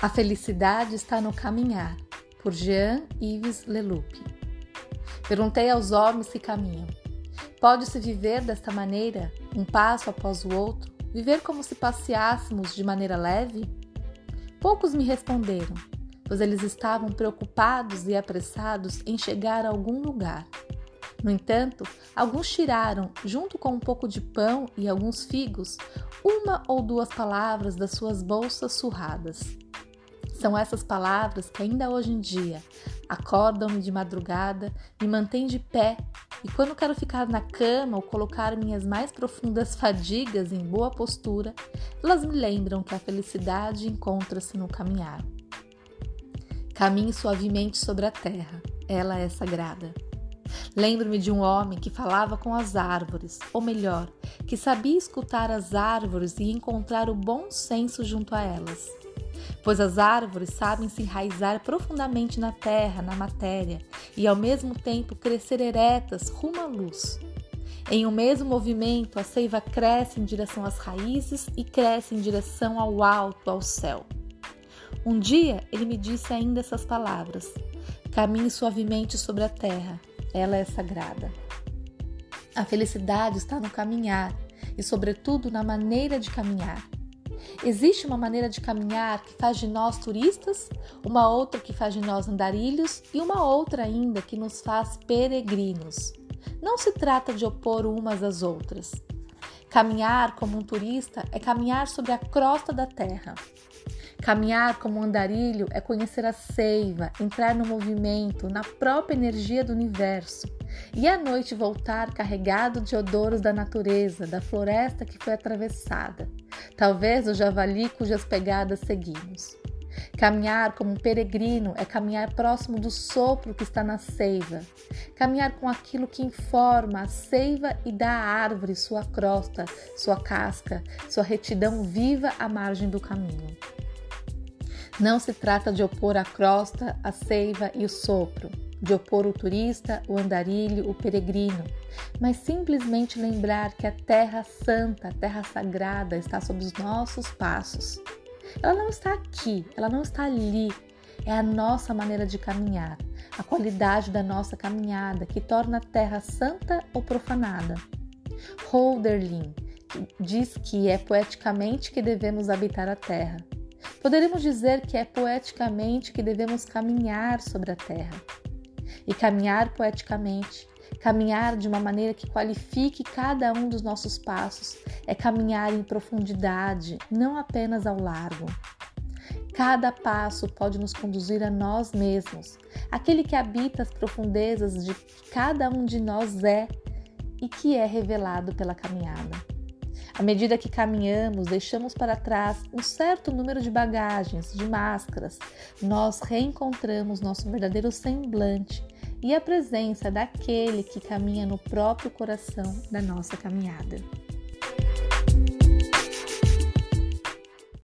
A felicidade está no caminhar, por Jean-Yves Leloup. Perguntei aos homens que caminham: pode-se viver desta maneira, um passo após o outro, viver como se passeássemos de maneira leve? Poucos me responderam, pois eles estavam preocupados e apressados em chegar a algum lugar. No entanto, alguns tiraram, junto com um pouco de pão e alguns figos, uma ou duas palavras das suas bolsas surradas. São essas palavras que ainda hoje em dia acordam-me de madrugada, me mantêm de pé e quando quero ficar na cama ou colocar minhas mais profundas fadigas em boa postura, elas me lembram que a felicidade encontra-se no caminhar. Caminhe suavemente sobre a terra, ela é sagrada. Lembro-me de um homem que falava com as árvores, ou melhor, que sabia escutar as árvores e encontrar o bom senso junto a elas pois as árvores sabem se enraizar profundamente na terra, na matéria, e ao mesmo tempo crescer eretas rumo à luz. Em um mesmo movimento, a seiva cresce em direção às raízes e cresce em direção ao alto, ao céu. Um dia ele me disse ainda essas palavras: Caminhe suavemente sobre a terra, ela é sagrada. A felicidade está no caminhar e, sobretudo, na maneira de caminhar. Existe uma maneira de caminhar que faz de nós turistas, uma outra que faz de nós andarilhos e uma outra ainda que nos faz peregrinos. Não se trata de opor umas às outras. Caminhar como um turista é caminhar sobre a crosta da terra. Caminhar como um andarilho é conhecer a seiva, entrar no movimento, na própria energia do universo, e à noite voltar carregado de odoros da natureza, da floresta que foi atravessada, talvez o javali cujas pegadas seguimos. Caminhar como um peregrino é caminhar próximo do sopro que está na seiva. Caminhar com aquilo que informa a seiva e dá à árvore sua crosta, sua casca, sua retidão viva à margem do caminho. Não se trata de opor a crosta, a seiva e o sopro, de opor o turista, o andarilho, o peregrino, mas simplesmente lembrar que a terra santa, a terra sagrada está sob os nossos passos. Ela não está aqui, ela não está ali. É a nossa maneira de caminhar, a qualidade da nossa caminhada que torna a terra santa ou profanada. Holderlin diz que é poeticamente que devemos habitar a terra. Poderemos dizer que é poeticamente que devemos caminhar sobre a terra. E caminhar poeticamente, caminhar de uma maneira que qualifique cada um dos nossos passos, é caminhar em profundidade, não apenas ao largo. Cada passo pode nos conduzir a nós mesmos, aquele que habita as profundezas de cada um de nós é e que é revelado pela caminhada. À medida que caminhamos, deixamos para trás um certo número de bagagens, de máscaras, nós reencontramos nosso verdadeiro semblante e a presença daquele que caminha no próprio coração da nossa caminhada.